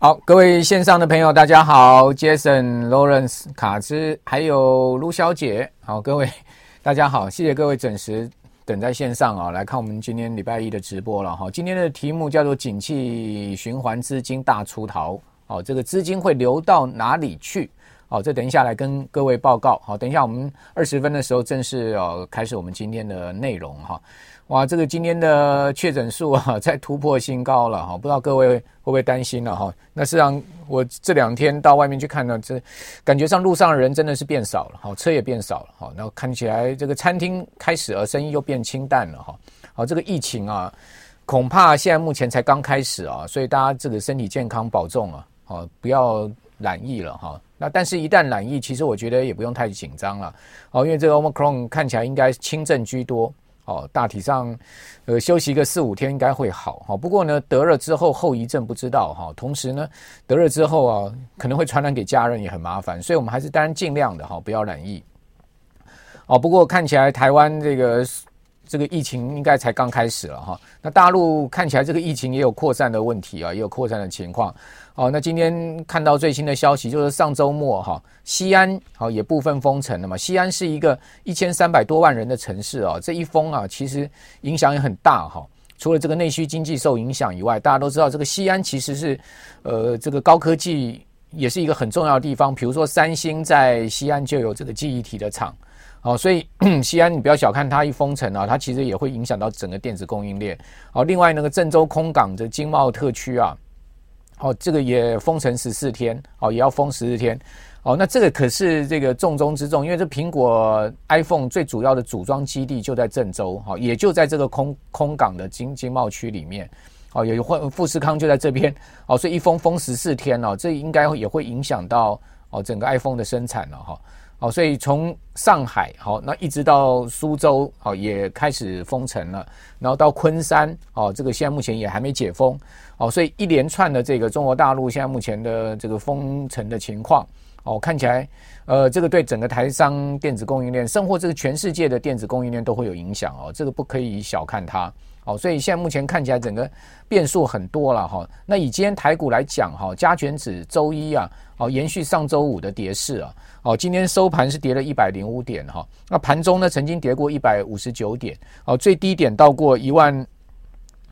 好，各位线上的朋友，大家好，Jason、Lawrence、卡兹，还有卢小姐，好，各位大家好，谢谢各位准时等在线上啊，来看我们今天礼拜一的直播了哈。今天的题目叫做“景气循环资金大出逃”，好，这个资金会流到哪里去？好，这等一下来跟各位报告。好，等一下我们二十分的时候正式哦开始我们今天的内容哈。哇，这个今天的确诊数啊，在突破新高了哈，不知道各位会不会担心了哈？那实际上我这两天到外面去看呢，这感觉上路上的人真的是变少了，好，车也变少了，好，然后看起来这个餐厅开始呃生意又变清淡了哈，好，这个疫情啊，恐怕现在目前才刚开始啊，所以大家这个身体健康保重啊，好，不要染疫了哈。那但是，一旦染疫，其实我觉得也不用太紧张了，好，因为这个 Omicron 看起来应该轻症居多。哦，大体上，呃，休息个四五天应该会好哈。不过呢，得了之后后遗症不知道哈。同时呢，得了之后啊，可能会传染给家人也很麻烦，所以我们还是当然尽量的哈，不要染疫。哦，不过看起来台湾这个这个疫情应该才刚开始了哈。那大陆看起来这个疫情也有扩散的问题啊，也有扩散的情况。哦，那今天看到最新的消息，就是上周末哈，西安好也部分封城了嘛。西安是一个一千三百多万人的城市啊，这一封啊，其实影响也很大哈。除了这个内需经济受影响以外，大家都知道这个西安其实是呃这个高科技也是一个很重要的地方。比如说三星在西安就有这个记忆体的厂，哦，所以 西安你不要小看它一封城啊，它其实也会影响到整个电子供应链。好，另外那个郑州空港的经贸特区啊。哦，这个也封城十四天，哦，也要封十四天，哦，那这个可是这个重中之重，因为这苹果 iPhone 最主要的组装基地就在郑州，哈，也就在这个空空港的经经贸区里面，哦，有富富士康就在这边，哦，所以一封封十四天哦，这应该也会影响到哦整个 iPhone 的生产了哈。好，所以从上海好，那一直到苏州好，也开始封城了，然后到昆山哦，这个现在目前也还没解封哦，所以一连串的这个中国大陆现在目前的这个封城的情况哦，看起来呃，这个对整个台商电子供应链，甚或这个全世界的电子供应链都会有影响哦，这个不可以小看它。哦，所以现在目前看起来整个变数很多了哈。那以今天台股来讲哈，加权指周一啊，哦延续上周五的跌势啊，哦今天收盘是跌了一百零五点哈。那盘中呢曾经跌过一百五十九点，哦最低点到过一万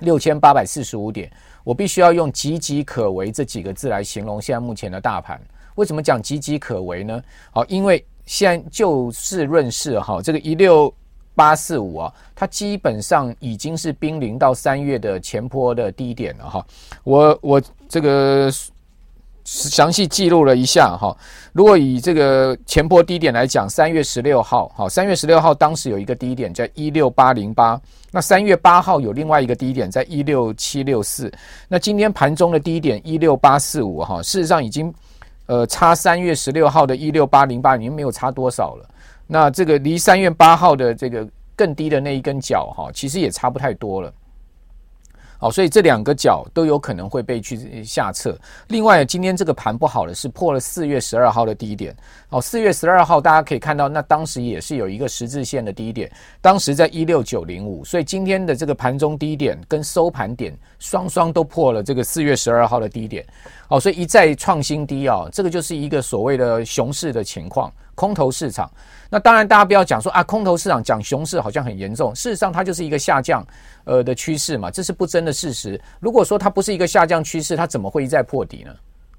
六千八百四十五点。我必须要用岌岌可危这几个字来形容现在目前的大盘。为什么讲岌岌可危呢？好，因为现在就事论事哈，这个一六。八四五啊，它基本上已经是濒临到三月的前坡的低点了哈。我我这个详细记录了一下哈。如果以这个前波低点来讲，三月十六号，好，三月十六号当时有一个低点在一六八零八，那三月八号有另外一个低点在一六七六四，那今天盘中的低点一六八四五哈，事实上已经呃差三月十六号的一六八零八已经没有差多少了。那这个离三月八号的这个更低的那一根脚哈，其实也差不太多了。好，所以这两个角都有可能会被去下测。另外，今天这个盘不好的是破了四月十二号的低点。哦，四月十二号大家可以看到，那当时也是有一个十字线的低点，当时在一六九零五。所以今天的这个盘中低点跟收盘点双双都破了这个四月十二号的低点。哦，所以一再创新低啊，这个就是一个所谓的熊市的情况，空头市场。那当然，大家不要讲说啊，空头市场讲熊市好像很严重。事实上，它就是一个下降呃的趋势嘛，这是不争的事实。如果说它不是一个下降趋势，它怎么会一再破底呢？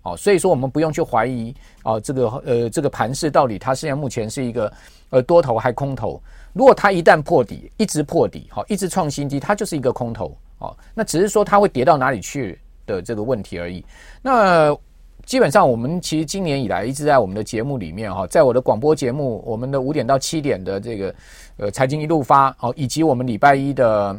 哦，所以说我们不用去怀疑啊，这个呃这个盘势到底它现在目前是一个呃多头还空头。如果它一旦破底，一直破底，好，一直创新低，它就是一个空头。哦，那只是说它会跌到哪里去的这个问题而已。那。基本上，我们其实今年以来一直在我们的节目里面哈，在我的广播节目，我们的五点到七点的这个呃财经一路发哦，以及我们礼拜一的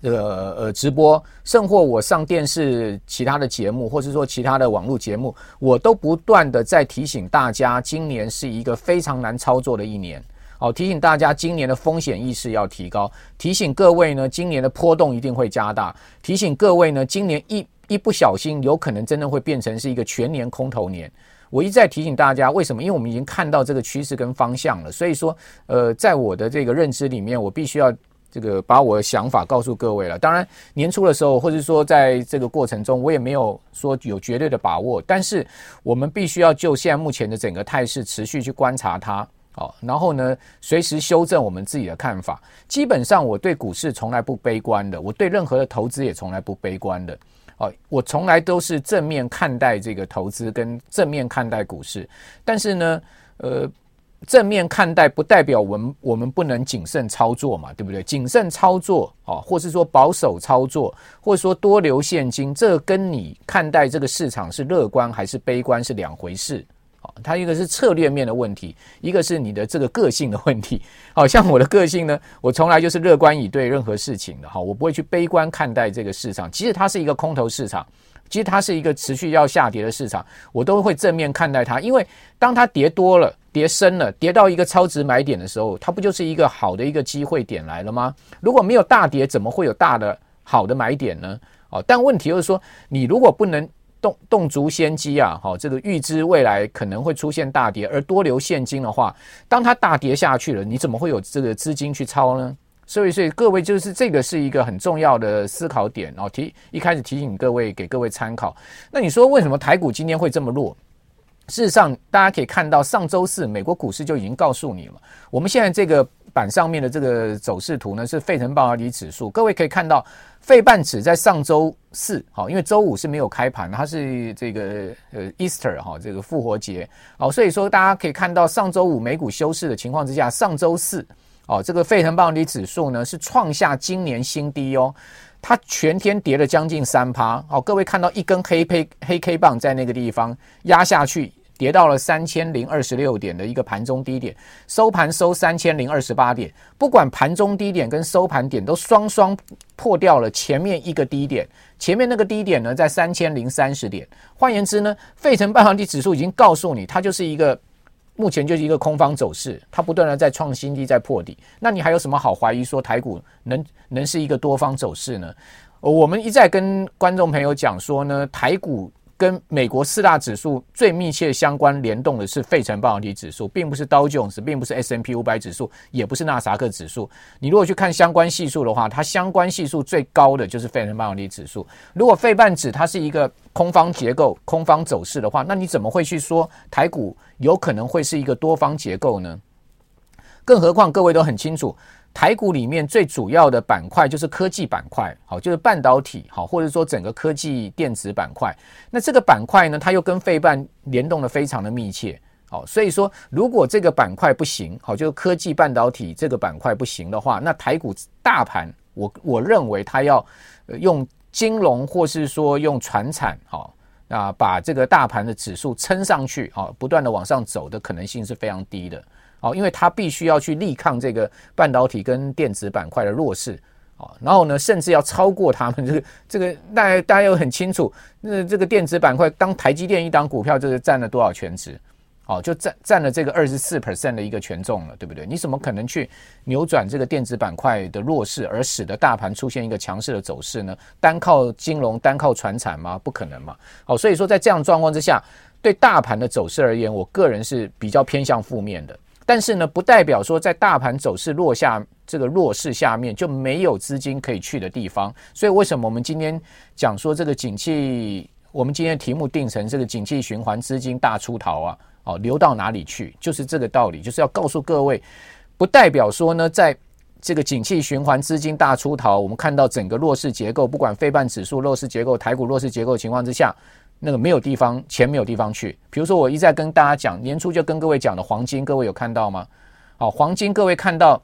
这个呃直播，甚或我上电视其他的节目，或是说其他的网络节目，我都不断的在提醒大家，今年是一个非常难操作的一年。好，提醒大家今年的风险意识要提高，提醒各位呢，今年的波动一定会加大，提醒各位呢，今年一。一不小心，有可能真的会变成是一个全年空头年。我一再提醒大家，为什么？因为我们已经看到这个趋势跟方向了。所以说，呃，在我的这个认知里面，我必须要这个把我的想法告诉各位了。当然，年初的时候，或者说在这个过程中，我也没有说有绝对的把握。但是，我们必须要就现在目前的整个态势，持续去观察它，好，然后呢，随时修正我们自己的看法。基本上，我对股市从来不悲观的，我对任何的投资也从来不悲观的。哦，我从来都是正面看待这个投资，跟正面看待股市。但是呢，呃。正面看待不代表我们我们不能谨慎操作嘛，对不对？谨慎操作啊，或是说保守操作，或者说多留现金，这跟你看待这个市场是乐观还是悲观是两回事啊。它一个是策略面的问题，一个是你的这个个性的问题。好像我的个性呢，我从来就是乐观以对任何事情的哈，我不会去悲观看待这个市场，即使它是一个空头市场。其实它是一个持续要下跌的市场，我都会正面看待它，因为当它跌多了、跌深了、跌到一个超值买点的时候，它不就是一个好的一个机会点来了吗？如果没有大跌，怎么会有大的好的买点呢？哦，但问题就是说，你如果不能动动足先机啊，好，这个预知未来可能会出现大跌，而多留现金的话，当它大跌下去了，你怎么会有这个资金去抄呢？所以，所以各位就是这个是一个很重要的思考点哦。提一开始提醒各位，给各位参考。那你说为什么台股今天会这么弱？事实上，大家可以看到，上周四美国股市就已经告诉你了。我们现在这个板上面的这个走势图呢，是费城半导体指数。各位可以看到，费半指在上周四，好，因为周五是没有开盘，它是这个呃 Easter 哈，这个复活节，好，所以说大家可以看到，上周五美股休市的情况之下，上周四。哦，这个费城半导体指数呢是创下今年新低哦，它全天跌了将近三趴。哦，各位看到一根黑 K 黑 K 棒在那个地方压下去，跌到了三千零二十六点的一个盘中低点，收盘收三千零二十八点。不管盘中低点跟收盘点都双双破掉了前面一个低点，前面那个低点呢在三千零三十点。换言之呢，费城半导体指数已经告诉你，它就是一个。目前就是一个空方走势，它不断的在创新低，在破底。那你还有什么好怀疑说台股能能是一个多方走势呢？我们一再跟观众朋友讲说呢，台股。跟美国四大指数最密切相关联动的是费城半导体指数，并不是道琼斯，并不是 S&P 五百指数，也不是纳斯达克指数。你如果去看相关系数的话，它相关系数最高的就是费城半导体指数。如果费半指它是一个空方结构、空方走势的话，那你怎么会去说台股有可能会是一个多方结构呢？更何况各位都很清楚。台股里面最主要的板块就是科技板块，好，就是半导体，好，或者说整个科技电子板块。那这个板块呢，它又跟费半联动的非常的密切，好，所以说如果这个板块不行，好，就是科技半导体这个板块不行的话，那台股大盘，我我认为它要用金融或是说用传产，好，那把这个大盘的指数撑上去，好，不断的往上走的可能性是非常低的。哦，因为它必须要去力抗这个半导体跟电子板块的弱势，哦，然后呢，甚至要超过他们。这 个这个，大家大家又很清楚，那这个电子板块，当台积电一档股票，就是占了多少权值？哦，就占占了这个二十四 percent 的一个权重了，对不对？你怎么可能去扭转这个电子板块的弱势，而使得大盘出现一个强势的走势呢？单靠金融，单靠传产吗？不可能嘛。好，所以说在这样状况之下，对大盘的走势而言，我个人是比较偏向负面的。但是呢，不代表说在大盘走势落下这个弱势下面就没有资金可以去的地方。所以为什么我们今天讲说这个景气，我们今天题目定成这个景气循环资金大出逃啊，哦，流到哪里去？就是这个道理，就是要告诉各位，不代表说呢，在这个景气循环资金大出逃，我们看到整个弱势结构，不管非半指数弱势结构、台股弱势结构情况之下。那个没有地方，钱没有地方去。比如说，我一再跟大家讲，年初就跟各位讲的黄金，各位有看到吗？好，黄金，各位看到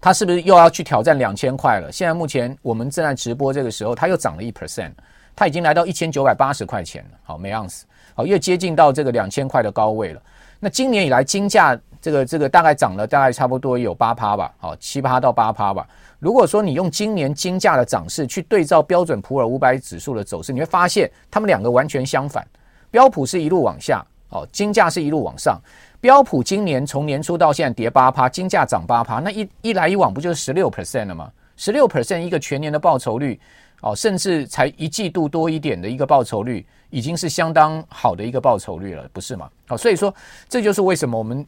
它是不是又要去挑战两千块了？现在目前我们正在直播这个时候，它又涨了一 percent，它已经来到一千九百八十块钱了。好，每盎司，好，又接近到这个两千块的高位了。那今年以来金价这个这个大概涨了大概差不多有八趴吧，好，七趴到八趴吧。如果说你用今年金价的涨势去对照标准普尔五百指数的走势，你会发现它们两个完全相反。标普是一路往下，哦，金价是一路往上。标普今年从年初到现在跌八趴，金价涨八趴，那一一来一往不就是十六 percent 了吗？十六 percent 一个全年的报酬率，哦，甚至才一季度多一点的一个报酬率，已经是相当好的一个报酬率了，不是吗？好，所以说这就是为什么我们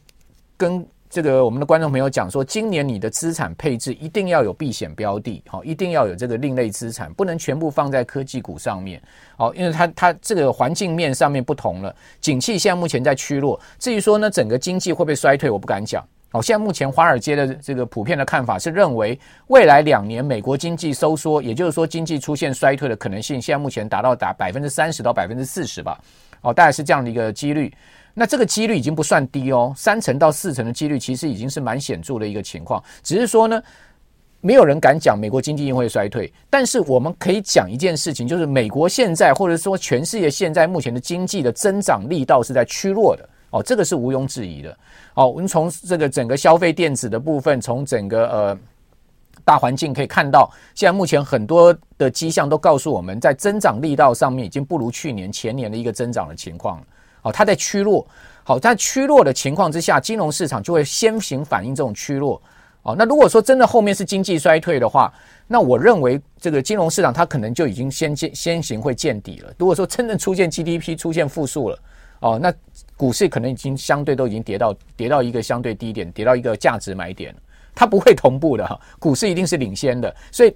跟这个我们的观众朋友讲说，今年你的资产配置一定要有避险标的，好，一定要有这个另类资产，不能全部放在科技股上面，好，因为它它这个环境面上面不同了，景气现在目前在趋弱，至于说呢，整个经济会不会衰退，我不敢讲。好，现在目前华尔街的这个普遍的看法是认为，未来两年美国经济收缩，也就是说经济出现衰退的可能性，现在目前达到达百分之三十到百分之四十吧，哦，大概是这样的一个几率。那这个几率已经不算低哦，三成到四成的几率其实已经是蛮显著的一个情况。只是说呢，没有人敢讲美国经济一定会衰退，但是我们可以讲一件事情，就是美国现在或者说全世界现在目前的经济的增长力道是在趋弱的哦，这个是毋庸置疑的。哦，我们从这个整个消费电子的部分，从整个呃大环境可以看到，现在目前很多的迹象都告诉我们在增长力道上面已经不如去年前年的一个增长的情况了。好，它在趋弱。好，在趋弱的情况之下，金融市场就会先行反映这种趋弱。哦，那如果说真的后面是经济衰退的话，那我认为这个金融市场它可能就已经先见先行会见底了。如果说真正出现 GDP 出现负数了，哦，那股市可能已经相对都已经跌到跌到一个相对低点，跌到一个价值买点了，它不会同步的哈，股市一定是领先的。所以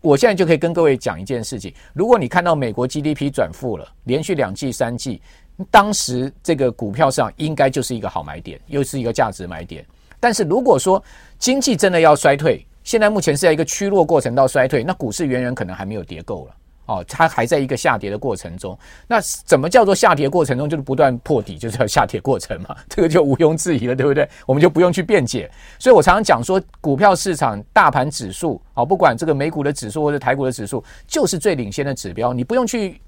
我现在就可以跟各位讲一件事情：如果你看到美国 GDP 转负了，连续两季、三季。当时这个股票上应该就是一个好买点，又是一个价值买点。但是如果说经济真的要衰退，现在目前是在一个趋弱过程到衰退，那股市远远可能还没有跌够了哦，它还在一个下跌的过程中。那怎么叫做下跌过程中？就是不断破底，就是要下跌过程嘛，这个就毋庸置疑了，对不对？我们就不用去辩解。所以我常常讲说，股票市场大盘指数哦，不管这个美股的指数或者台股的指数，就是最领先的指标，你不用去。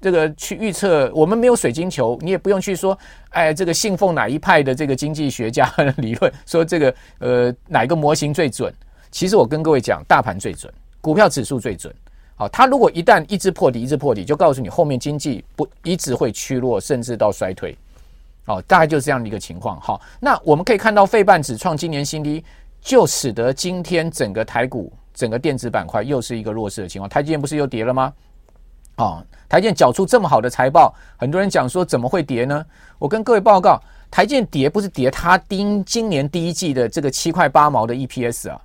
这个去预测，我们没有水晶球，你也不用去说，哎，这个信奉哪一派的这个经济学家理论，说这个呃哪个模型最准？其实我跟各位讲，大盘最准，股票指数最准。好，它如果一旦一直破底，一直破底，就告诉你后面经济不一直会趋弱，甚至到衰退。好，大概就是这样的一个情况。好，那我们可以看到，费半指创今年新低，就使得今天整个台股、整个电子板块又是一个弱势的情况。台积电不是又跌了吗？啊，台建缴出这么好的财报，很多人讲说怎么会跌呢？我跟各位报告，台建跌不是跌它今今年第一季的这个七块八毛的 EPS 啊，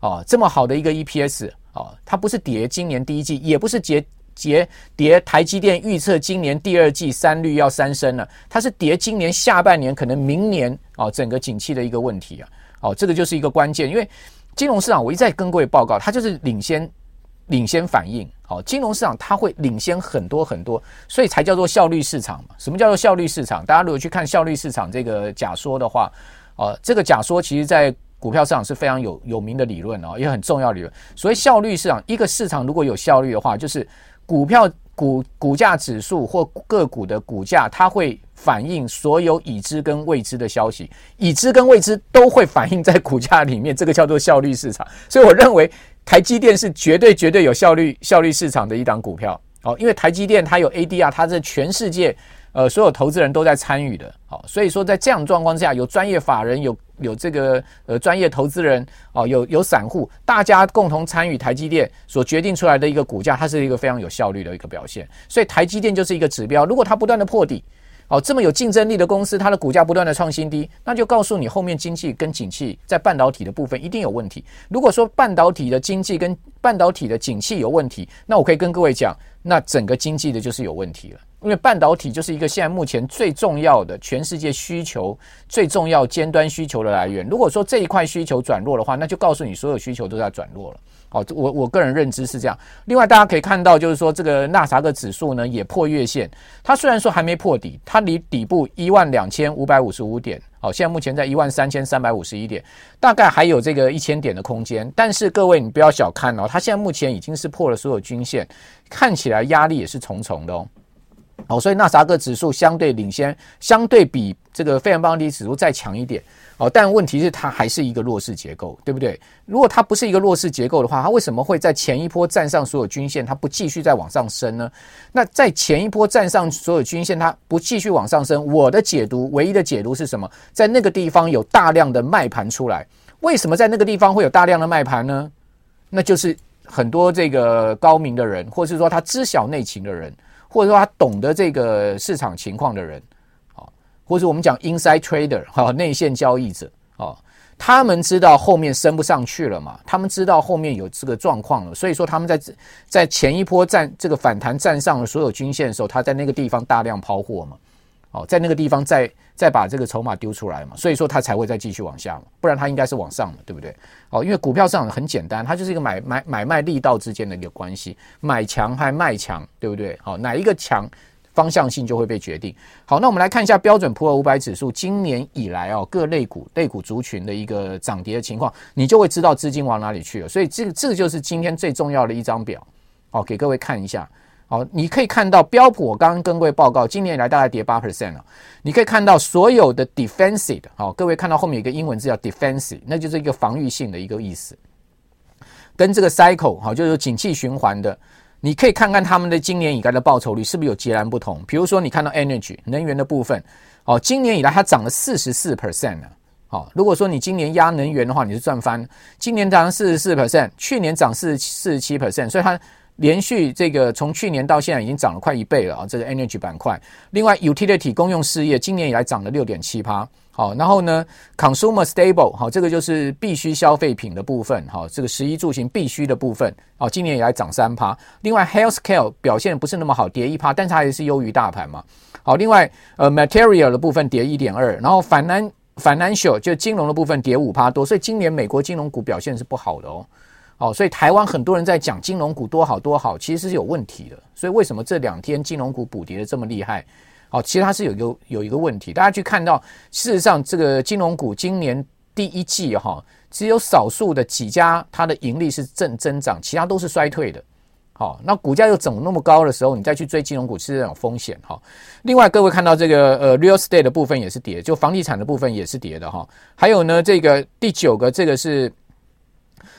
哦，这么好的一个 EPS 哦，它不是跌今年第一季，也不是跌跌跌台积电预测今年第二季三率要三升了，它是跌今年下半年可能明年哦整个景气的一个问题啊，哦，这个就是一个关键，因为金融市场我一再跟各位报告，它就是领先。领先反应，好，金融市场它会领先很多很多，所以才叫做效率市场嘛。什么叫做效率市场？大家如果去看效率市场这个假说的话，哦，这个假说其实在股票市场是非常有有名的理论哦，也很重要理论。所谓效率市场，一个市场如果有效率的话，就是股票股股价指数或个股的股价，它会反映所有已知跟未知的消息，已知跟未知都会反映在股价里面，这个叫做效率市场。所以我认为。台积电是绝对绝对有效率效率市场的一档股票哦，因为台积电它有 ADR，它是全世界呃所有投资人都在参与的，好，所以说在这样状况下，有专业法人，有有这个呃专业投资人哦，有有散户，大家共同参与台积电所决定出来的一个股价，它是一个非常有效率的一个表现，所以台积电就是一个指标，如果它不断的破底。哦，这么有竞争力的公司，它的股价不断的创新低，那就告诉你后面经济跟景气在半导体的部分一定有问题。如果说半导体的经济跟半导体的景气有问题，那我可以跟各位讲，那整个经济的就是有问题了。因为半导体就是一个现在目前最重要的全世界需求最重要尖端需求的来源。如果说这一块需求转弱的话，那就告诉你所有需求都在转弱了。哦，我我个人认知是这样。另外，大家可以看到，就是说这个纳斯达克指数呢也破月线。它虽然说还没破底，它离底部一万两千五百五十五点，好，现在目前在一万三千三百五十一点，大概还有这个一千点的空间。但是各位，你不要小看哦，它现在目前已经是破了所有均线，看起来压力也是重重的哦。好，所以纳斯达克指数相对领先，相对比这个费城半导体指数再强一点。哦，但问题是它还是一个弱势结构，对不对？如果它不是一个弱势结构的话，它为什么会在前一波站上所有均线，它不继续再往上升呢？那在前一波站上所有均线，它不继续往上升，我的解读，唯一的解读是什么？在那个地方有大量的卖盘出来。为什么在那个地方会有大量的卖盘呢？那就是很多这个高明的人，或是说他知晓内情的人，或者说他懂得这个市场情况的人。或者我们讲 inside trader 哈，内线交易者啊，他们知道后面升不上去了嘛，他们知道后面有这个状况了，所以说他们在在前一波站这个反弹站上了所有均线的时候，他在那个地方大量抛货嘛，哦，在那个地方再再把这个筹码丢出来嘛，所以说他才会再继续往下嘛，不然他应该是往上嘛，对不对？哦，因为股票上很简单，它就是一个买买买卖力道之间的一个关系，买强还卖强，对不对？好，哪一个强？方向性就会被决定。好，那我们来看一下标准普尔五百指数今年以来哦，各类股、类股族群的一个涨跌的情况，你就会知道资金往哪里去了。所以这个这就是今天最重要的一张表，好，给各位看一下。好，你可以看到标普，我刚刚跟各位报告，今年以来大概跌八 percent 了。你可以看到所有的 defensive，好，各位看到后面有个英文字叫 defensive，那就是一个防御性的一个意思。跟这个 cycle 好，就是景气循环的。你可以看看他们的今年以来的报酬率是不是有截然不同？比如说，你看到 energy 能源的部分，哦，今年以来它涨了四十四 percent 呢。好，如果说你今年压能源的话，你是赚翻。今年涨四十四 percent，去年涨四十四十七 percent，所以它连续这个从去年到现在已经涨了快一倍了啊！这个 energy 板块。另外，utility 公用事业今年以来涨了六点七趴。好，然后呢，consumer stable，好，这个就是必需消费品的部分，好，这个食衣住行必需的部分，好，今年以来涨三趴。另外，healthcare 表现不是那么好，跌一趴，但它也是优于大盘嘛。好，另外，呃，material 的部分跌一点二，然后 finan financial 就金融的部分跌五趴多，所以今年美国金融股表现是不好的哦。哦，所以台湾很多人在讲金融股多好多好，其实是有问题的。所以为什么这两天金融股补跌的这么厉害？好，其实它是有一个有一个问题，大家去看到，事实上这个金融股今年第一季哈，只有少数的几家它的盈利是正增长，其他都是衰退的。好，那股价又涨那么高的时候，你再去追金融股是这种风险哈。另外，各位看到这个呃 real estate 的部分也是跌，就房地产的部分也是跌的哈。还有呢，这个第九个这个是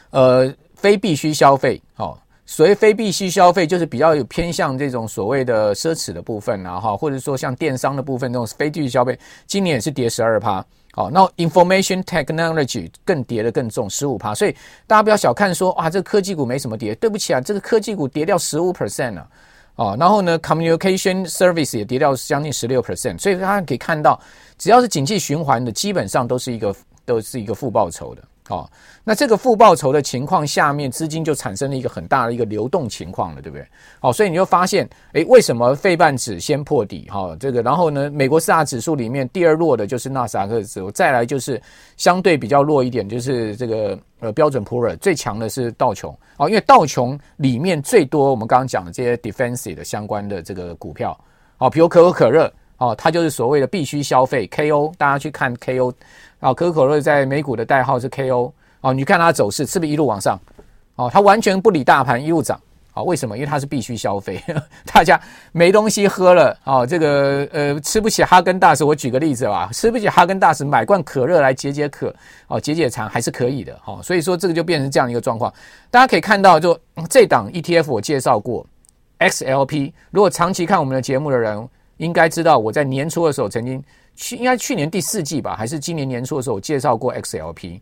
呃非必需消费，好。所谓非必需消费，就是比较有偏向这种所谓的奢侈的部分啊，哈，或者说像电商的部分这种非必需消费，今年也是跌十二趴。好，那 information technology 更跌得更重，十五趴。所以大家不要小看说，啊，这个科技股没什么跌。对不起啊，这个科技股跌掉十五 percent 了。哦，然后呢，communication service 也跌掉将近十六 percent。所以大家可以看到，只要是景气循环的，基本上都是一个都是一个负报酬的。哦，那这个负报酬的情况下面，资金就产生了一个很大的一个流动情况了，对不对？好，所以你就发现，诶，为什么费半指先破底？哈，这个，然后呢，美国四大指数里面第二弱的就是纳斯达克指数，再来就是相对比较弱一点，就是这个呃标准普尔，最强的是道琼。哦，因为道琼里面最多我们刚刚讲的这些 defensive 的相关的这个股票，哦，比如可口可乐，哦，它就是所谓的必须消费 KO，大家去看 KO。啊，可口可乐在美股的代号是 KO 哦，你看它走势是不是一路往上？哦，它完全不理大盘，一路涨。哦，为什么？因为它是必须消费，大家没东西喝了，哦，这个呃吃不起哈根达斯，我举个例子吧，吃不起哈根达斯，买罐可乐来解解渴，哦，解解馋还是可以的，哦，所以说这个就变成这样一个状况。大家可以看到，就这档 ETF 我介绍过 XLP，如果长期看我们的节目的人，应该知道我在年初的时候曾经。去应该去年第四季吧，还是今年年初的时候，我介绍过 XLP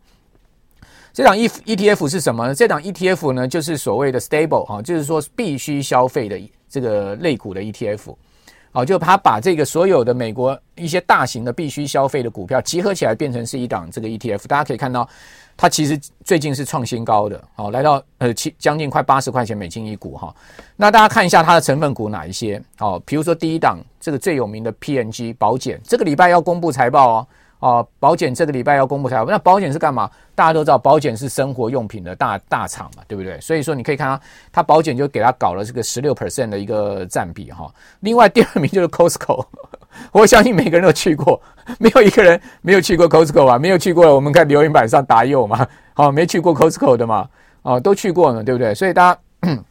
这档 E ETF 是什么呢？这档 ETF 呢，就是所谓的 stable 啊，就是说必须消费的这个类股的 ETF 啊，就它把这个所有的美国一些大型的必须消费的股票集合起来，变成是一档这个 ETF。大家可以看到，它其实最近是创新高的，好，来到呃七将近快八十块钱美金一股哈。那大家看一下它的成分股哪一些？好，比如说第一档。这个最有名的 P&G 宝简，这个礼拜要公布财报哦。哦，宝简这个礼拜要公布财报。那宝简是干嘛？大家都知道，宝简是生活用品的大大厂嘛，对不对？所以说你可以看到，它宝简就给它搞了这个十六 percent 的一个占比哈。另外第二名就是 Costco，我相信每个人都去过，没有一个人没有去过 Costco 啊，没有去过，我们看留言板上打有嘛。好，没去过 Costco 的嘛？哦，都去过呢，对不对？所以大家。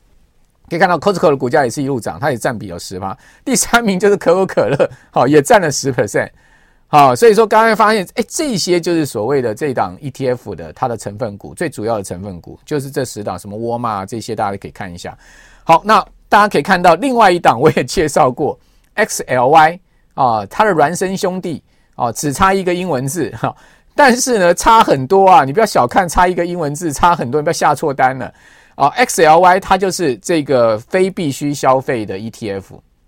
可以看到，Costco 的股价也是一路涨，它也占比有十趴。第三名就是可口可乐，好，也占了十 percent。好，所以说刚才发现，哎，这些就是所谓的这档 ETF 的它的成分股，最主要的成分股就是这十档，什么沃尔玛这些，大家可以看一下。好，那大家可以看到，另外一档我也介绍过，XLY 啊，它的孪生兄弟啊，只差一个英文字哈，但是呢，差很多啊，你不要小看差一个英文字，差很多，你不要下错单了。啊，XLY 它就是这个非必须消费的 ETF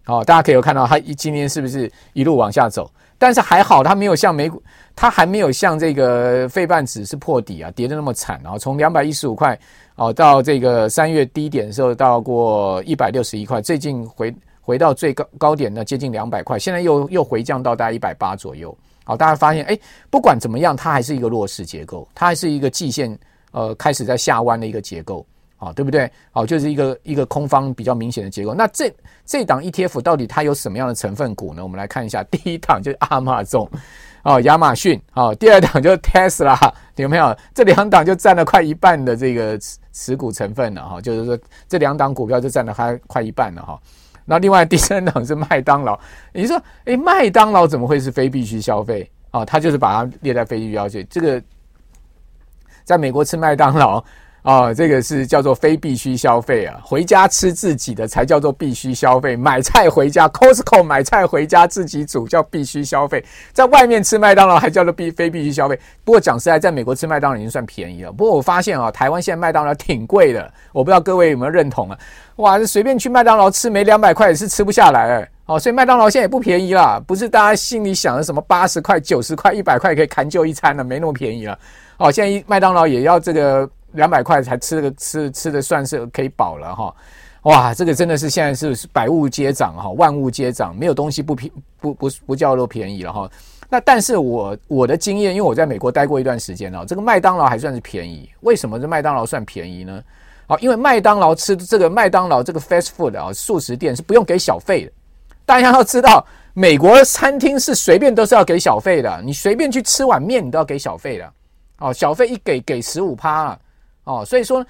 哦，大家可以有看到它今天是不是一路往下走？但是还好，它没有像美股，它还没有像这个费半指是破底啊，跌得那么惨啊。从两百一十五块哦，到这个三月低点的时候到过一百六十一块，最近回回到最高高点呢，接近两百块，现在又又回降到大概一百八左右。好，大家发现哎，不管怎么样，它还是一个弱势结构，它还是一个季线呃开始在下弯的一个结构。好，对不对？好，就是一个一个空方比较明显的结构。那这这档 ETF 到底它有什么样的成分股呢？我们来看一下，第一档就是亚马逊，哦，亚马逊，哦，第二档就是 Tesla，有没有？这两档就占了快一半的这个持持股成分了哈，就是说这两档股票就占了它快一半了哈。那另外第三档是麦当劳，你说，诶，麦当劳怎么会是非必须消费？啊，他就是把它列在非必须消费。这个在美国吃麦当劳。哦，这个是叫做非必须消费啊，回家吃自己的才叫做必须消费。买菜回家，Costco 买菜回家自己煮叫必须消费，在外面吃麦当劳还叫做必非必须消费。不过讲实在，在美国吃麦当劳已经算便宜了。不过我发现啊，台湾现在麦当劳挺贵的，我不知道各位有没有认同啊？哇，随便去麦当劳吃没两百块也是吃不下来哎。哦，所以麦当劳现在也不便宜了，不是大家心里想的什么八十块、九十块、一百块可以砍就一餐了，没那么便宜了。哦，现在一麦当劳也要这个。两百块才吃个吃吃的算是可以饱了哈，哇，这个真的是现在是百物皆涨哈，万物皆涨，没有东西不便不不不叫做便宜了哈。那但是我我的经验，因为我在美国待过一段时间了，这个麦当劳还算是便宜。为什么这麦当劳算便宜呢？啊，因为麦当劳吃这个麦当劳这个 fast food 啊，速食店是不用给小费的。大家要知道，美国餐厅是随便都是要给小费的，你随便去吃碗面，你都要给小费的。哦，小费一给给十五趴啊。哦，所以说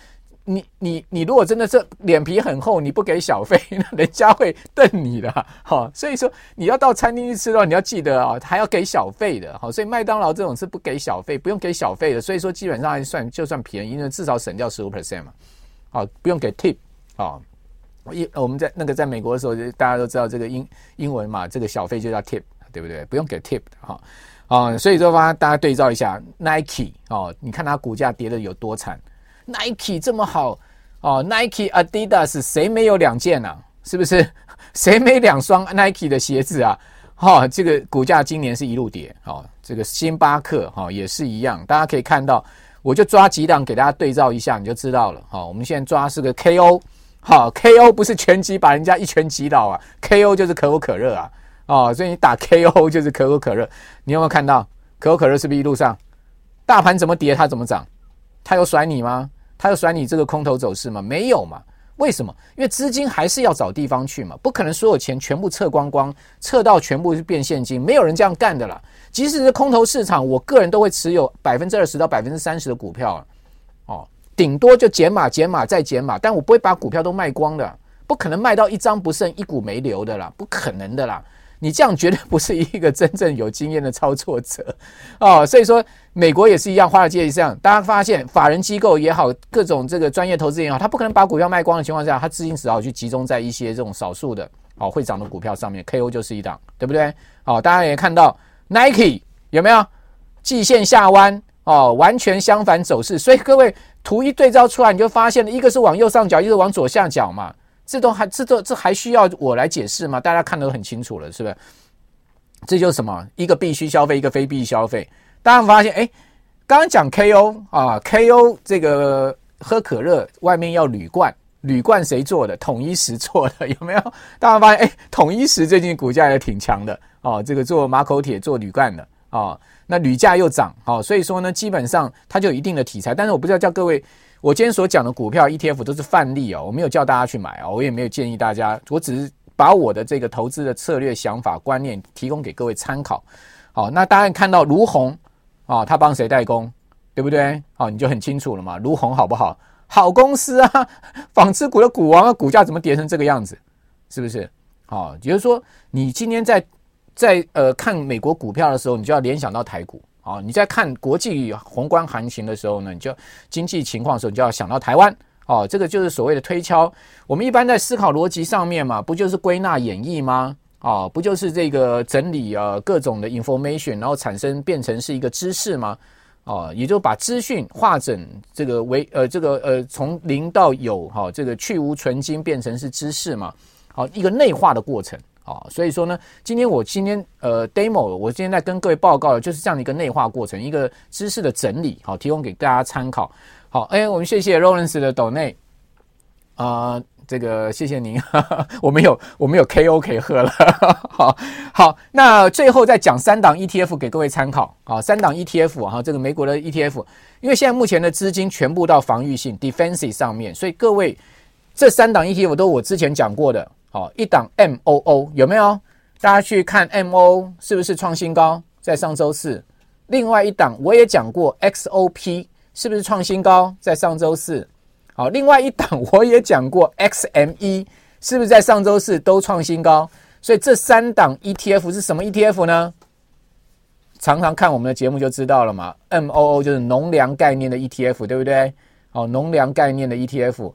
你你你如果真的是脸皮很厚，你不给小费，那人家会瞪你的。好，所以说你要到餐厅去吃的话，你要记得啊，还要给小费的。好，所以麦当劳这种是不给小费，不用给小费的。所以说基本上还算就算便宜，因为至少省掉十五 percent 嘛。好，不用给 tip 啊。一我们在那个在美国的时候，大家都知道这个英英文嘛，这个小费就叫 tip，对不对？不用给 tip 的哈。啊，所以说吧，大家对照一下 Nike 哦，你看它股价跌的有多惨。Nike 这么好哦，Nike、Adidas 谁没有两件啊？是不是？谁没两双 Nike 的鞋子啊？哈、这个股价今年是一路跌。哦，这个星巴克哈、哦、也是一样。大家可以看到，我就抓几档给大家对照一下，你就知道了。哈、哦，我们现在抓是个 KO，哈、，KO 不是拳击把人家一拳击倒啊，KO 就是可口可乐啊。哦，所以你打 KO 就是可口可乐。你有没有看到可口可乐是不是一路上大盘怎么跌它怎么涨？他有甩你吗？他有甩你这个空头走势吗？没有嘛？为什么？因为资金还是要找地方去嘛，不可能所有钱全部撤光光，撤到全部是变现金，没有人这样干的啦。即使是空头市场，我个人都会持有百分之二十到百分之三十的股票，哦，顶多就减码、减码再减码，但我不会把股票都卖光的，不可能卖到一张不剩、一股没留的啦，不可能的啦。你这样绝对不是一个真正有经验的操作者哦，所以说美国也是一样，华尔街也是这样。大家发现法人机构也好，各种这个专业投资人也好，他不可能把股票卖光的情况下，他资金只好去集中在一些这种少数的哦会涨的股票上面。KO 就是一档，对不对？哦，大家也看到 Nike 有没有季线下弯哦，完全相反走势。所以各位图一对照出来，你就发现了一个是往右上角，一个是往左下角嘛。这都还这都这还需要我来解释吗？大家看得都很清楚了，是不是？这就是什么？一个必须消费，一个非必消费。大家发现，哎，刚刚讲 KO 啊，KO 这个喝可乐外面要铝罐，铝罐谁做的？统一石做的，有没有？大家发现，哎，统一石最近股价也挺强的哦，这个做马口铁做铝罐的哦，那铝价又涨，哦，所以说呢，基本上它就有一定的题材。但是我不知道叫各位。我今天所讲的股票 ETF 都是范例哦，我没有叫大家去买啊，我也没有建议大家，我只是把我的这个投资的策略、想法、观念提供给各位参考。好，那大家看到儒鸿啊，他帮谁代工，对不对？好，你就很清楚了嘛。儒鸿好不好？好公司啊，纺织股的股王啊，股价怎么跌成这个样子？是不是？好，也就是说，你今天在在呃看美国股票的时候，你就要联想到台股。哦，你在看国际宏观行情的时候呢，你就经济情况的时候，你就要想到台湾。哦，这个就是所谓的推敲。我们一般在思考逻辑上面嘛，不就是归纳演绎吗？哦，不就是这个整理呃各种的 information，然后产生变成是一个知识吗？哦，也就把资讯化整这个为呃这个呃从零到有哈、哦，这个去芜存菁变成是知识嘛。好，一个内化的过程啊。所以说呢，今天我今天呃 demo，我今天在跟各位报告的就是这样的一个内化过程，一个知识的整理，好，提供给大家参考。好，哎，我们谢谢 Lawrence 的抖内啊。这个谢谢您，哈哈，我们有我们有 KO 可以喝了，好好，那最后再讲三档 ETF 给各位参考啊，三档 ETF 哈，这个美国的 ETF，因为现在目前的资金全部到防御性 defensive 上面，所以各位这三档 ETF 都我之前讲过的，好，一档 MOO 有没有？大家去看 MOO 是不是创新高，在上周四，另外一档我也讲过 XOP 是不是创新高，在上周四。好，另外一档 我也讲过，XME 是不是在上周四都创新高？所以这三档 ETF 是什么 ETF 呢？常常看我们的节目就知道了嘛。MOO 就是农粮概念的 ETF，对不对？好，农粮概念的 ETF。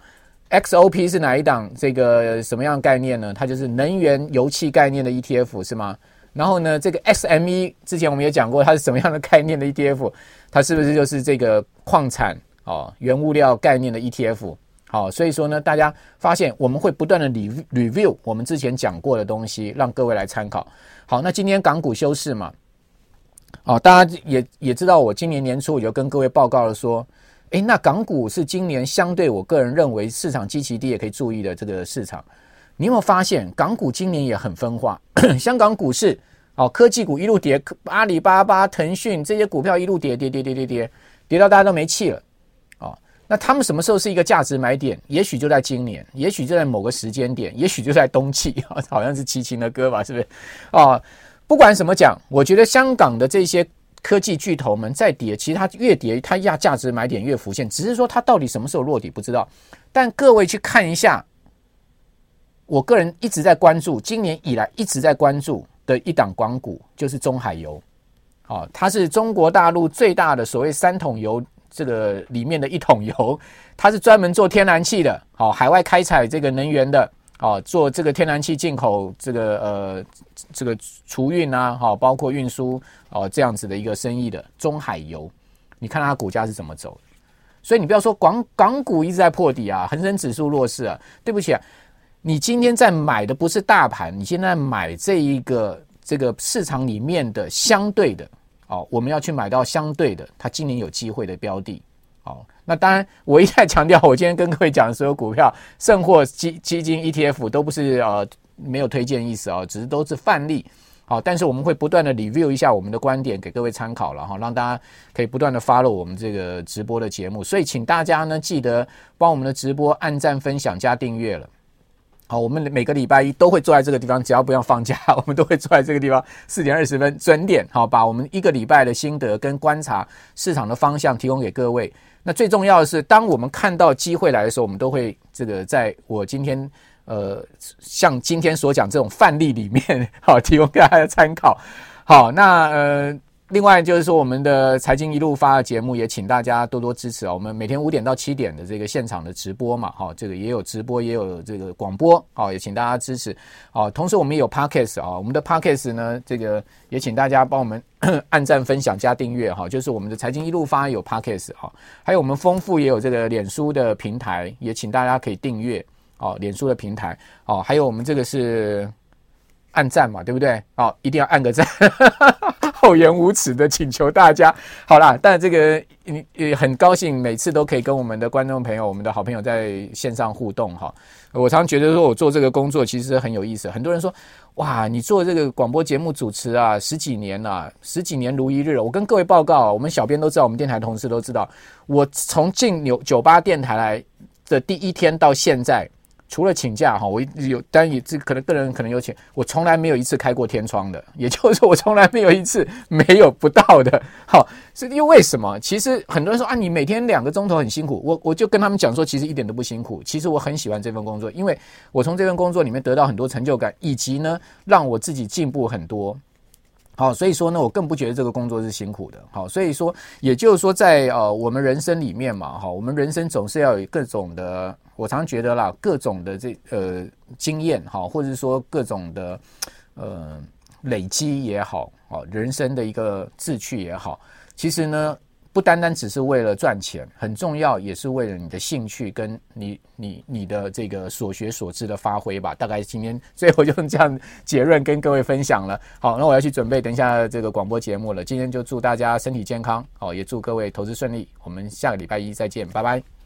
XOP 是哪一档？这个什么样概念呢？它就是能源油气概念的 ETF，是吗？然后呢，这个 XME 之前我们也讲过，它是什么样的 概念的 ETF？它是不是就是这个矿产？哦，原物料概念的 ETF，好，所以说呢，大家发现我们会不断的 review 我们之前讲过的东西，让各位来参考。好，那今天港股休市嘛，哦，大家也也知道，我今年年初我就跟各位报告了说，诶，那港股是今年相对我个人认为市场基期低也可以注意的这个市场。你有没有发现，港股今年也很分化？香港股市，哦，科技股一路跌，阿里巴巴、腾讯这些股票一路跌，跌跌跌跌跌，跌到大家都没气了。哦那他们什么时候是一个价值买点？也许就在今年，也许就在某个时间点，也许就在冬季啊，好像是齐秦的歌吧，是不是？啊，不管怎么讲，我觉得香港的这些科技巨头们在跌，其实它越跌，它压价值买点越浮现，只是说它到底什么时候落底不知道。但各位去看一下，我个人一直在关注，今年以来一直在关注的一档港股，就是中海油。啊，它是中国大陆最大的所谓三桶油。这个里面的一桶油，它是专门做天然气的，好，海外开采这个能源的，好，做这个天然气进口，这个呃，这个储运啊，好，包括运输哦，这样子的一个生意的中海油，你看它股价是怎么走？所以你不要说港港股一直在破底啊，恒生指数弱势啊，对不起啊，你今天在买的不是大盘，你现在买这一个这个市场里面的相对的。哦，我们要去买到相对的，它今年有机会的标的。好，那当然，我一再强调，我今天跟各位讲的所有股票、甚或基基金、ETF 都不是呃没有推荐意思啊、哦，只是都是范例。好，但是我们会不断的 review 一下我们的观点，给各位参考了哈，让大家可以不断的 follow 我们这个直播的节目。所以，请大家呢记得帮我们的直播按赞、分享、加订阅了。好，我们每个礼拜一都会坐在这个地方，只要不要放假，我们都会坐在这个地方四点二十分准点，好，把我们一个礼拜的心得跟观察市场的方向提供给各位。那最重要的是，当我们看到机会来的时候，我们都会这个在我今天呃像今天所讲这种范例里面，好，提供给大家参考。好，那呃。另外就是说，我们的财经一路发的节目也请大家多多支持啊！我们每天五点到七点的这个现场的直播嘛，哈，这个也有直播，也有这个广播，好，也请大家支持。好，同时我们也有 Podcast 啊，我们的 Podcast 呢，这个也请大家帮我们按赞、分享、加订阅哈。就是我们的财经一路发有 Podcast 哈，还有我们丰富也有这个脸书的平台，也请大家可以订阅哦，脸书的平台哦，还有我们这个是按赞嘛，对不对？哦，一定要按个赞。厚颜无耻的请求大家，好啦，但这个你也很高兴，每次都可以跟我们的观众朋友、我们的好朋友在线上互动哈。我常常觉得说，我做这个工作其实很有意思。很多人说，哇，你做这个广播节目主持啊，十几年了，十几年如一日。我跟各位报告，我们小编都知道，我们电台同事都知道，我从进九九八电台来的第一天到现在。除了请假哈，我有，但也这可能个人可能有请，我从来没有一次开过天窗的，也就是说我从来没有一次没有不到的。好，是因为为什么？其实很多人说啊，你每天两个钟头很辛苦，我 我就跟他们讲说，其实一点都不辛苦。其实我很喜欢这份工作，因为我从这份工作里面得到很多成就感，以及呢，让我自己进步很多。好，所以说呢，我更不觉得这个工作是辛苦的。好，所以说，也就是说，在呃我们人生里面嘛，哈，我们人生总是要有各种的。我常觉得啦，各种的这呃经验哈，或者是说各种的呃累积也好，哦，人生的一个志趣也好，其实呢，不单单只是为了赚钱，很重要也是为了你的兴趣跟你你你的这个所学所知的发挥吧。大概今天最后就用这样结论跟各位分享了。好，那我要去准备等一下这个广播节目了。今天就祝大家身体健康，好，也祝各位投资顺利。我们下个礼拜一再见，拜拜。